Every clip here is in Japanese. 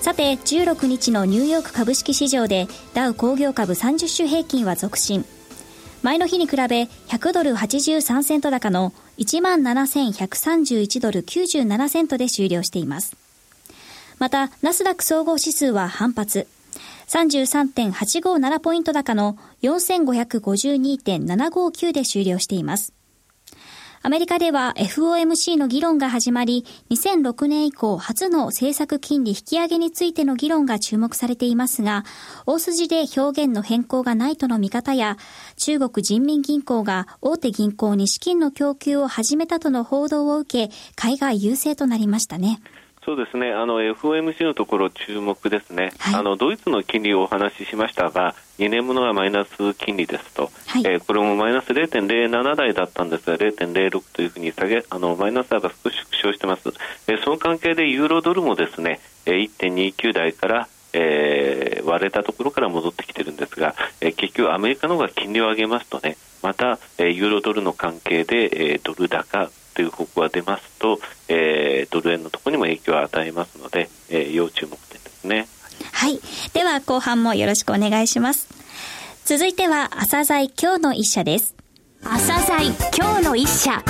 さて16日のニューヨーク株式市場でダウ工業株30種平均は続伸前の日に比べ100ドル83セント高の17,131ドル97セントで終了しています。またナスダック総合指数は反発。33.857ポイント高の4552.759で終了しています。アメリカでは FOMC の議論が始まり、2006年以降初の政策金利引き上げについての議論が注目されていますが、大筋で表現の変更がないとの見方や、中国人民銀行が大手銀行に資金の供給を始めたとの報道を受け、海外優勢となりましたね。そうですね、あの FOMC のところ注目ですね、はい、あのドイツの金利をお話ししましたが、2年ものはマイナス金利ですと、はい、えー、これもマイナス0.07台だったんですが、0.06というふうに下げあのマイナス幅が少し縮小してます、えー、その関係でユーロドルもですね、えー、1.29台からえー、割れたところから戻ってきてるんですが、えー、結局アメリカの方が金利を上げますとねまた、えー、ユーロドルの関係で、えー、ドル高という方向が出ますと、えー、ドル円のところにも影響を与えますので、えー、要注目点ですね。はい。では、後半もよろしくお願いします。続いては、朝鮮今日の一社です。朝鮮今日の一社。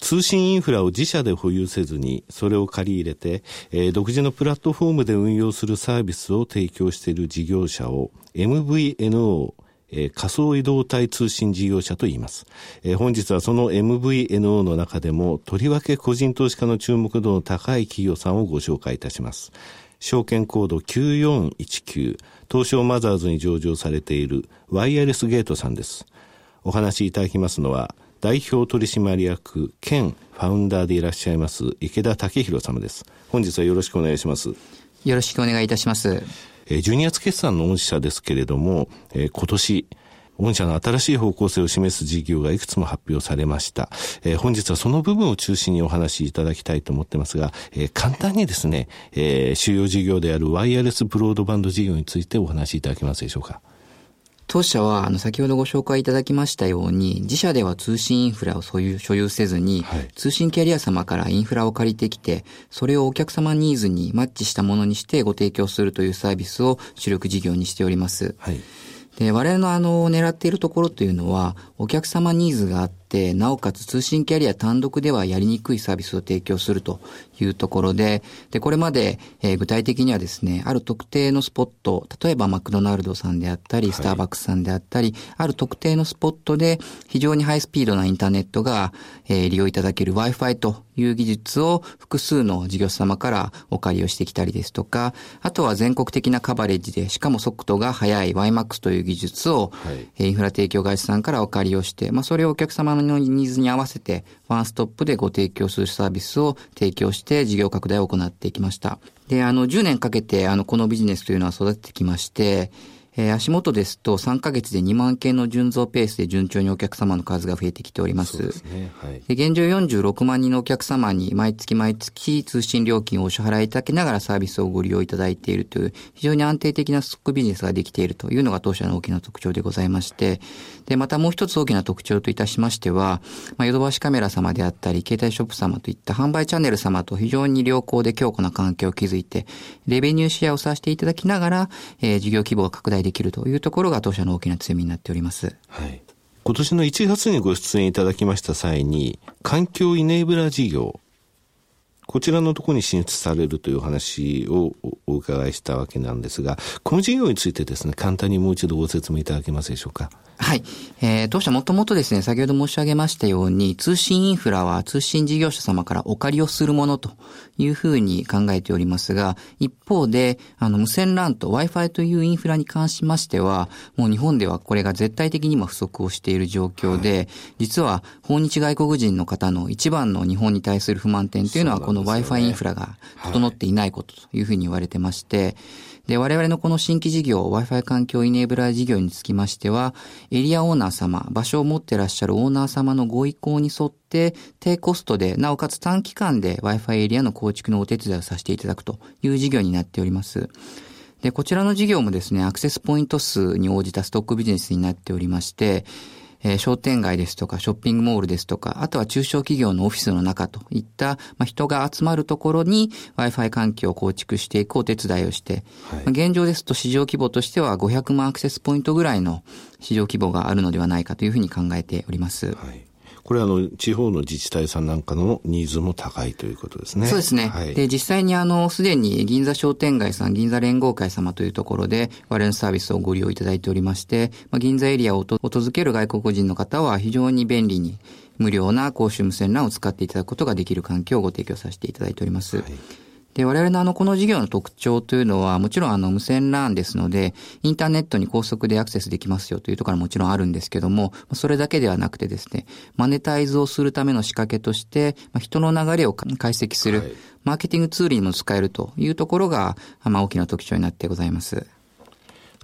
通信インフラを自社で保有せずに、それを借り入れて、えー、独自のプラットフォームで運用するサービスを提供している事業者を MVNO えー、仮想移動体通信事業者と言います。えー、本日はその MVNO の中でも、とりわけ個人投資家の注目度の高い企業さんをご紹介いたします。証券コード9419、東証マザーズに上場されているワイヤレスゲートさんです。お話しいただきますのは、代表取締役兼ファウンダーでいらっしゃいます池田武弘様です。本日はよろしくお願いします。よろしくお願いいたします。え12月決算の御社ですけれども、え今年、御社の新しい方向性を示す事業がいくつも発表されました。えー、本日はその部分を中心にお話しいただきたいと思ってますが、えー、簡単にですね、えー、主要事業であるワイヤレスブロードバンド事業についてお話しいただけますでしょうか。当社は、あの、先ほどご紹介いただきましたように、自社では通信インフラを所有、所有せずに、はい、通信キャリア様からインフラを借りてきて、それをお客様ニーズにマッチしたものにしてご提供するというサービスを主力事業にしております。はいで、我々のあの、狙っているところというのは、お客様ニーズがあって、なおかつ通信キャリア単独ではやりにくいサービスを提供するというところで、で、これまで、えー、具体的にはですね、ある特定のスポット、例えばマクドナルドさんであったり、スターバックスさんであったり、はい、ある特定のスポットで非常にハイスピードなインターネットが、えー、利用いただける Wi-Fi という技術を複数の事業者様からお借りをしてきたりですとか、あとは全国的なカバレッジで、しかも速度が速い YMAX という技術を、はい、インフラ提供会社さんからお借りをして、まあ、それをお客様のニーズに合わせて、ワンストップでご提供するサービスを提供して事業拡大を行っていきました。で、あの、10年かけて、あの、このビジネスというのは育ててきまして、えー、足元ですと3ヶ月で2万件の純増ペースで順調にお客様の数が増えてきております。そうですね。はい。で現状46万人のお客様に毎月毎月通信料金をお支払いいただきながらサービスをご利用いただいているという非常に安定的なストックビジネスができているというのが当社の大きな特徴でございまして、で、またもう一つ大きな特徴といたしましては、まあ、ヨドバシカメラ様であったり、携帯ショップ様といった販売チャンネル様と非常に良好で強固な関係を築いて、レベニューシェアをさせていただきながら、えー、事業規模を拡大できるというところが当社の大きな強みになっております。はい。今年の1月にご出演いただきました際に、環境イネーブラ事業、こちらのところに進出されるという話をお伺いしたわけなんですが、この事業についてですね、簡単にもう一度ご説明いただけますでしょうか？はい。えー、当社もともとですね、先ほど申し上げましたように、通信インフラは通信事業者様からお借りをするものというふうに考えておりますが、一方で、あの、無線 LAN と Wi-Fi というインフラに関しましては、もう日本ではこれが絶対的にも不足をしている状況で、実は訪日外国人の方の一番の日本に対する不満点というのは、この Wi-Fi インフラが整っていないことというふうに言われてまして、で、我々のこの新規事業、Wi-Fi 環境イネーブラー事業につきましては、エリアオーナー様、場所を持ってらっしゃるオーナー様のご意向に沿って、低コストで、なおかつ短期間で Wi-Fi エリアの構築のお手伝いをさせていただくという事業になっております。で、こちらの事業もですね、アクセスポイント数に応じたストックビジネスになっておりまして、えー、商店街ですとか、ショッピングモールですとか、あとは中小企業のオフィスの中といった、まあ、人が集まるところに Wi-Fi 環境を構築していくお手伝いをして、はい、まあ、現状ですと市場規模としては500万アクセスポイントぐらいの市場規模があるのではないかというふうに考えております。はいこれはあの、地方の自治体さんなんかのニーズも高いということですね。そうですね。はい、で、実際にあの、すでに銀座商店街さん、銀座連合会様というところで、我々のサービスをご利用いただいておりまして、まあ、銀座エリアを訪れる外国人の方は非常に便利に、無料な公衆無線 LAN を使っていただくことができる環境をご提供させていただいております。はいで、我々のあの、この事業の特徴というのは、もちろんあの、無線 LAN ですので、インターネットに高速でアクセスできますよというところはもちろんあるんですけども、それだけではなくてですね、マネタイズをするための仕掛けとして、人の流れを解析する、はい、マーケティングツールにも使えるというところが、まあ、大きな特徴になってございます。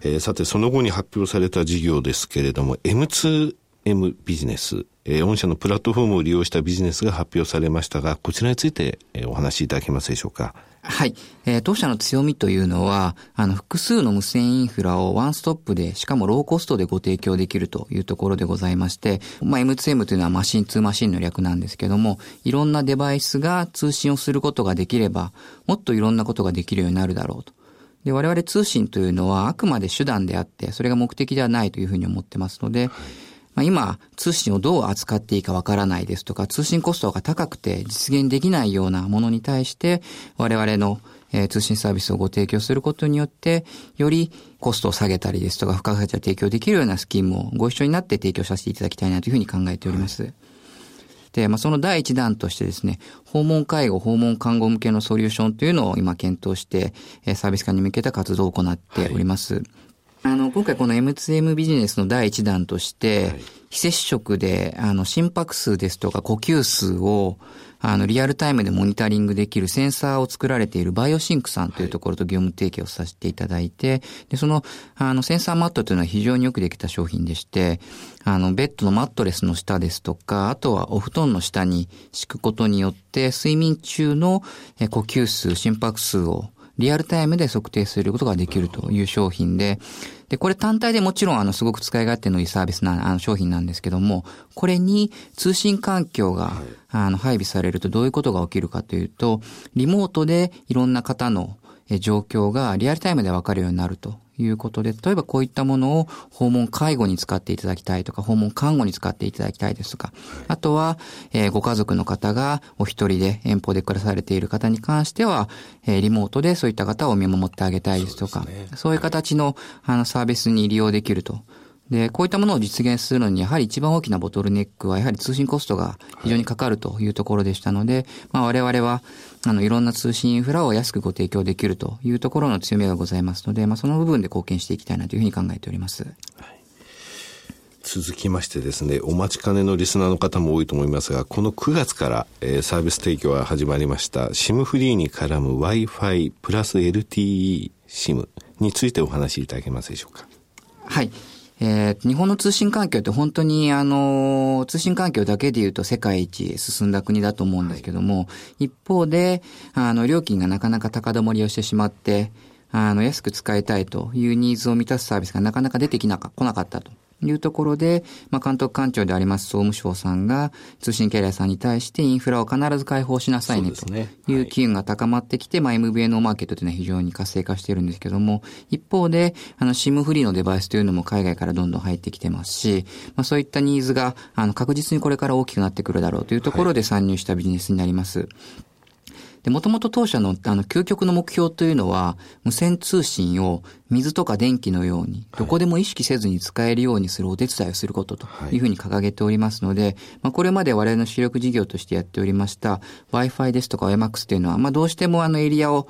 えー、さて、その後に発表された事業ですけれども、M ビジネス、えー、御社のプラットフォームを利用したビジネスが発表されましたが、こちらについて、えー、お話しいただけますでしょうか？はい。えー、当社の強みというのは、あの、複数の無線インフラをワンストップで、しかもローコストでご提供できるというところでございまして、まあ、M2M というのはマシン2マシンの略なんですけども、いろんなデバイスが通信をすることができれば、もっといろんなことができるようになるだろうと。で、我々通信というのはあくまで手段であって、それが目的ではないというふうに思ってますので、はいまあ、今、通信をどう扱っていいかわからないですとか、通信コストが高くて実現できないようなものに対して、我々のえー、通信サービスをご提供することによって、よりコストを下げたりですとか、付加価値を提供できるようなスキームをご一緒になって提供させていただきたいなというふうに考えております。はい、で、まあ、その第一弾としてですね、訪問介護、訪問看護向けのソリューションというのを今検討して、え、サービス化に向けた活動を行っております。はいあの、今回この M2M ビジネスの第一弾として、はい、非接触で、あの、心拍数ですとか呼吸数を、あの、リアルタイムでモニタリングできるセンサーを作られているバイオシンクさんというところと業務提携をさせていただいて、で、その、あの、センサーマットというのは非常によくできた商品でして、あの、ベッドのマットレスの下ですとか、あとはお布団の下に敷くことによって、睡眠中の呼吸数、心拍数をリアルタイムで測定することができるという商品で、で、これ単体でもちろんあの、すごく使い勝手のいいサービスな、あの、商品なんですけども、これに通信環境が、あの、配備されるとどういうことが起きるかというと、リモートでいろんな方の状況がリアルタイムでわかるようになるということで、例えばこういったものを訪問介護に使っていただきたいとか、訪問看護に使っていただきたいですとか、あとは、えー、ご家族の方がお一人で遠方で暮らされている方に関しては、えー、リモートでそういった方を見守ってあげたいですとか、そう、ね,、そういう形のあのサービスに利用できるとで、こういったものを実現するのに、やはり一番大きなボトルネックは、やはり通信コストが非常にかかるというところでしたので、まあ我々は、あの、いろんな通信インフラを安くご提供できるというところの強みがございますので、まあその部分で貢献していきたいなというふうに考えております。はい続きましてですね、お待ちかねのリスナーの方も多いと思いますが、この9月から、えー、サービス提供が始まりました、SIM フリーに絡む Wi-Fi プラス LTE SIM についてお話しいただけますでしょうか。はい。えー、日本の通信環境って本当にあの、通信環境だけで言うと世界一進んだ国だと思うんですけども、はい、一方で、あの、料金がなかなか高止まりをしてしまって、あの、安く使いたいというニーズを満たすサービスがなかなか出てきなか、来なかったというところで、まあ、監督官庁であります総務省さんが通信キャリアさんに対してインフラを必ず開放しなさいねという機運が高まってきて、まあ、MVNO マーケットというのは非常に活性化しているんですけども、一方で、あの、SIM フリーのデバイスというのも海外からどんどん入ってきてますし、まあ、そういったニーズが、あの、確実にこれから大きくなってくるだろうというところで参入したビジネスになります。で、もともと当社のあの究極の目標というのは、無線通信を水とか電気のように、どこでも意識せずに使えるようにするお手伝いをすることというふうに掲げておりますので、まあ、これまで我々の主力事業としてやっておりました Wi-Fi ですとか WMAX というのは、まあ、どうしてもあのエリアを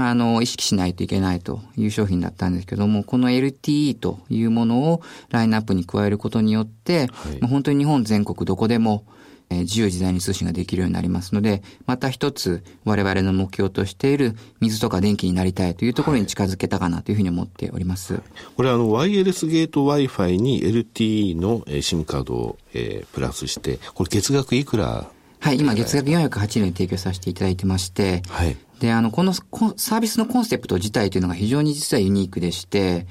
あの、意識しないといけないという商品だったんですけども、この LTE というものをラインナップに加えることによって、はい、本当に日本全国どこでもえ自由自在に通信ができるようになりますので、また一つ我々の目標としている水とか電気になりたいというところに近づけたかなというふうに思っております。はい、これあの、ワイヤレスゲート Wi-Fi に LTE の SIM カードを、えー、プラスして、これ月額いくらはい、今月額408円で提供させていただいてまして、はい。で、あの、このサービスのコンセプト自体というのが非常に実はユニークでして、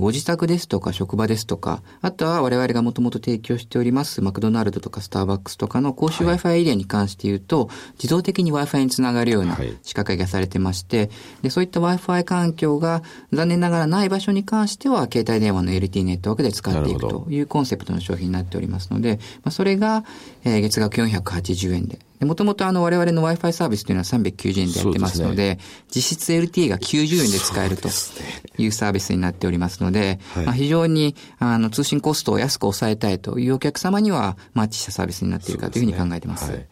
ご自宅ですとか職場ですとか、あとは我々がもともと提供しておりますマクドナルドとかスターバックスとかの公衆 Wi-Fi エリアに関して言うと、はい、自動的に Wi-Fi につながるような仕掛けがされてまして、で、そういった Wi-Fi 環境が残念ながらない場所に関しては、携帯電話の LT ネットワークで使っていくというコンセプトの商品になっておりますので、まあ、それが、えー、月額480円で、もともとあの我々の Wi-Fi サービスというのは390円でやってますので、でね、実質 LTE が90円で使えるというサービスになっておりますので、はい、まあ、非常にあの通信コストを安く抑えたいというお客様にはマッチしたサービスになっているかというふうに考えてます。すねはい、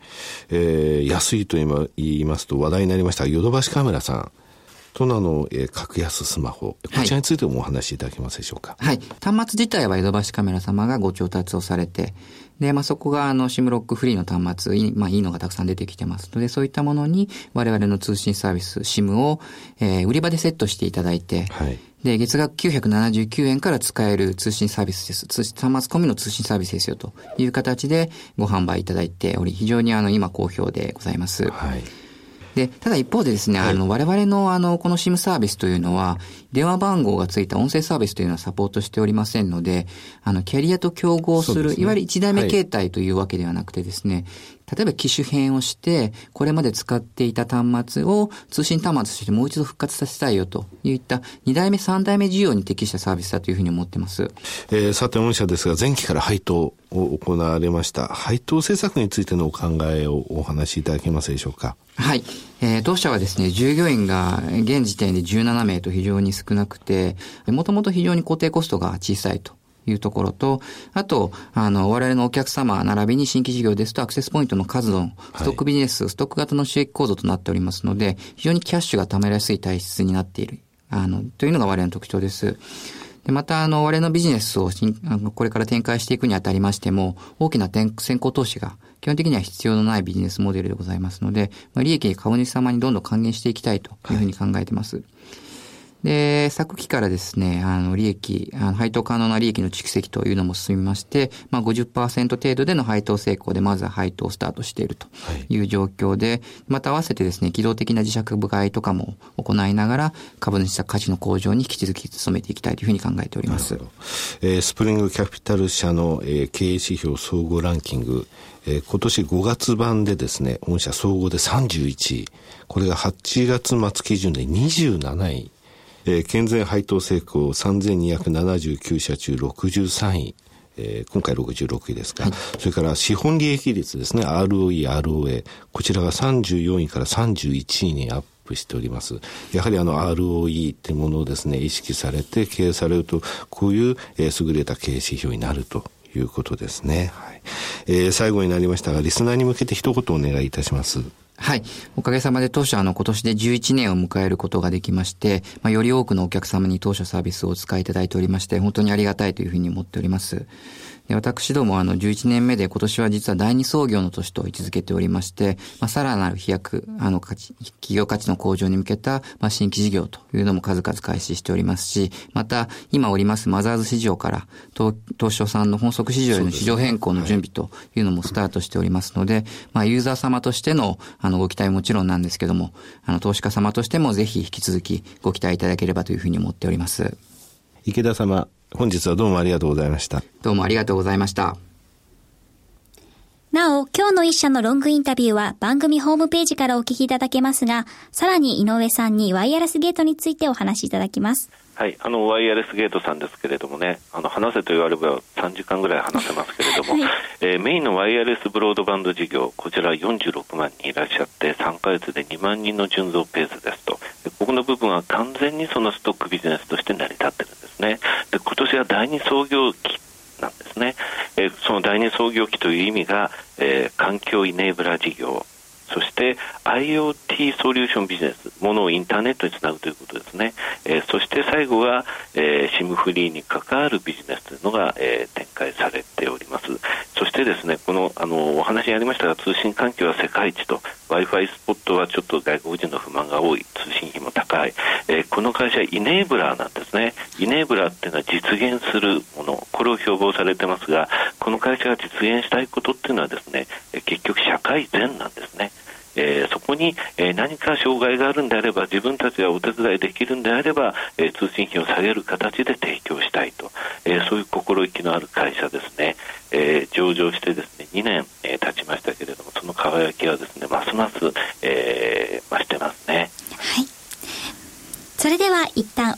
えー、安いと言いますと話題になりましたヨドバシカメラさん。トナの、えー、格安スマホ、こちらについてもお話しいただけますでしょうか？はい。端末自体はヨドバシカメラ様がご調達をされて、で、まあ、そこが、あの、シムロックフリーの端末、まあ、いいのがたくさん出てきてますので、そういったものに、我々の通信サービス、シムを、えー、売り場でセットしていただいて、はい。で、月額979円から使える通信サービスです。通信端末込みの通信サービスですよ、という形でご販売いただいており、非常にあの、今好評でございます。はい。で、ただ一方でですね、はい、あの、我々のあの、この SIM サービスというのは、電話番号がついた音声サービスというのはサポートしておりませんので、あの、キャリアと競合する、すね、いわゆる一代目形態というわけではなくてですね、例えば機種変をして、これまで使っていた端末を通信端末としてもう一度復活させたいよといった2代目、3代目需要に適したサービスだというふうに思ってます。えー、さて、御社ですが、前期から配当を行われました。配当政策についてのお考えをお話しいただけますでしょうか？はい。えー、当社はですね、従業員が現時点で17名と非常に少なくて、もともと非常に固定コストが小さいと。いうところと、あと、あの、我々のお客様、並びに新規事業ですとアクセスポイントの数のストックビジネス、はい、ストック型の収益構造となっておりますので、非常にキャッシュが貯めやすい体質になっている、あの、というのが我々の特徴です。で、また、あの、我々のビジネスをしあのこれから展開していくにあたりましても、大きな先行投資が基本的には必要のないビジネスモデルでございますので、まあ、利益に株主様にどんどん還元していきたいというふうに考えています。はいで、昨期からですね、あの、利益、あの配当可能な利益の蓄積というのも進みまして、まあ50%程度での配当成功で、まずは配当をスタートしているとい。う状況で、はい、また合わせてですね、機動的な自社部買いとかも行いながら、株主価値の向上に引き続き努めていきたいというふうに考えております。えー、スプリングキャピタル社の、えー、経営指標総合ランキング、えー、今年5月版でですね、御社総合で31位、これが8月末基準で27位えー、健全配当成功3279社中63位。えー、今回66位ですが、はい、それから資本利益率ですね、ROE、ROA、こちらが34位から31位にアップしております。やはりあの ROE ってものをですね、意識されて経営されると、こういう、えー、優れた経営指標になるということですね。はい。えー、最後になりましたが、リスナーに向けて一言お願いいたします。はい。おかげさまで当社あの今年で11年を迎えることができまして、まあ、より多くのお客様に当社サービスをお使いいただいておりまして、本当にありがたいというふうに思っております。私どもあの11年目で今年は実は第二創業の年と位置づけておりまして、まあ、さらなる飛躍、あの価値、企業価値の向上に向けた、まあ、新規事業というのも数々開始しておりますし、また今おりますマザーズ市場から東東証さんの本則市場への市場変更の準備というのもスタートしておりますので、まあ、ユーザー様としてのあのご期待ももちろんなんですけども、あの投資家様としてもぜひ引き続きご期待いただければというふうに思っております。池田様、本日はどうもありがとうございました。どうもありがとうございました。なお、今日の一社のロングインタビューは番組ホームページからお聞きいただけますが、さらに井上さんにワイヤレスゲートについてお話しいただきます。はい、あのワイヤレスゲートさんですけれどもね、あの話せと言われれば3時間ぐらい話せますけれども、はい、えー、メインのワイヤレスブロードバンド事業、こちら46万人いらっしゃって、3か月で2万人の純増ペースですと、ここの部分は完全にそのストックビジネスとして成り立ってるんですね。で今年は第2創業期なんですね、えー、その第2創業期という意味が、えー、環境イネーブラ事業そして IoT ソリューションビジネス、ものをインターネットにつなぐということですね。えー、そして最後は、えー、SIM フリーに関わるビジネスというのが、えー、展開されております。そしてですね、この、あの、お話にありましたが、通信環境は世界一と、Wi-Fi スポットはちょっと外国人の不満が多い、通信費も高い、この会社イネーブラーなんですね。イネーブラーっていうのは実現するもの、これを標榜されてますが、この会社が実現したいことっていうのはですね、結局社会善なんですね。えー、そこに、えー、何か障害があるんであれば自分たちがお手伝いできるんであれば、えー、通信費を下げる形で提供したいと、えそういう心意気のある会社ですね、え上場してですね2年、え経ちましたけれどもその輝きはですねますます、え増してますね。はいそれでは一旦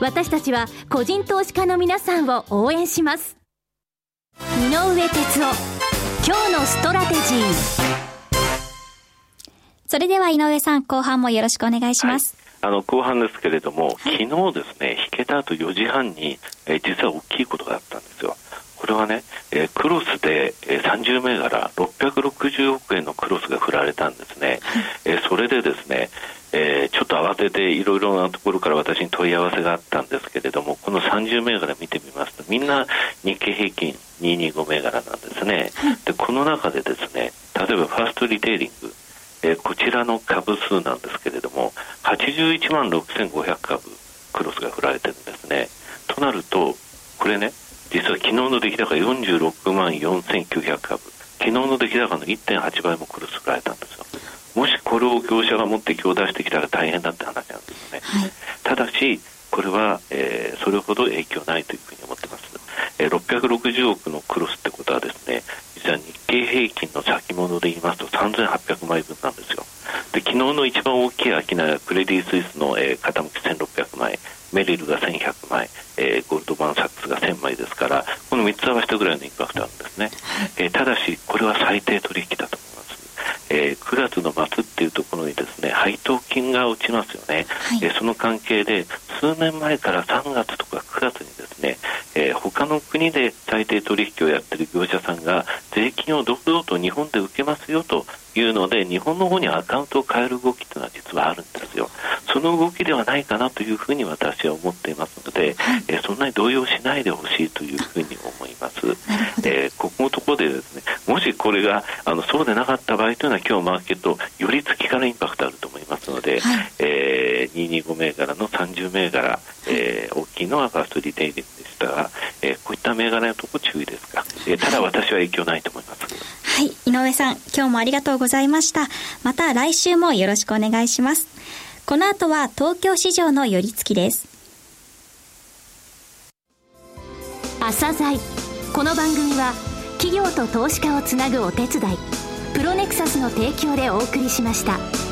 私たちは個人投資家の皆さんを応援します井上哲夫今日のストラテジーそれでは井上さん、後半もよろしくお願いします。はい、あの後半ですけれども、はい、昨日ですね、引けた後4時半に、えー、実は大きいことがあったんですよ。これはね、えー、クロスで、えー、30銘柄660億円のクロスが振られたんですね。えー、それでですね、えー、ちょっと慌てていろいろなところから私に問い合わせがあったんですけれども、この30銘柄見てみますと、みんな日経平均225銘柄なんですね。で、この中でですね、例えばファーストリテイリング、えー、こちらの株数なんですけれども、81万6500株、クロスが振られてるんですね。となると、これね、実は昨日の出来高46万4900株、昨日の出来高の1.8倍もクロス振られたんですよ。もしこれを業者が持って今日出してきたら大変だって話なんですね。はい、ただし、これは、えー、それほど影響ないというふうに思ってます。えー、660億のクロスってことはですね、実は日経平均の先物で言いますと3800枚分なんですよ。で昨日の一番大きい商いはクレディ・スイスの、えー、傾き1600枚、メリルが1100枚、えー、ゴールドマン・サックスが1000枚ですから、この3つ合わせたぐらいのインパクトあるんですね。えー、ただし、これは最低取引だと思。えー、9月の末っていうところにですね配当金が落ちますよね、はい、えー、その関係で数年前から3月とか9月にですね、えー、他の国で最低取引をやっている業者さんが税金を堂々と日本で受けますよというので日本の方にアカウントを変える動きというのは実はあるんですよ。その動きではないかなというふうに私は思っていますので、はい、えー、そんなに動揺しないでほしいというふうに思います、えー、ここのところでですねもしこれがあのそうでなかった場合というのは今日マーケットより月からインパクトあると思いますので、はい、えー、225銘柄の30銘柄、えー、大きいのはファーストリテイリングでしたが、えー、こういった銘柄のところ注意ですが、えー、ただ私は影響ないと思います。はい、井上さん、今日もありがとうございました。また来週もよろしくお願いします。この後は東京市場の寄り付きです。朝鮮この番組は企業と投資家をつなぐお手伝いプロネクサスの提供でお送りしました。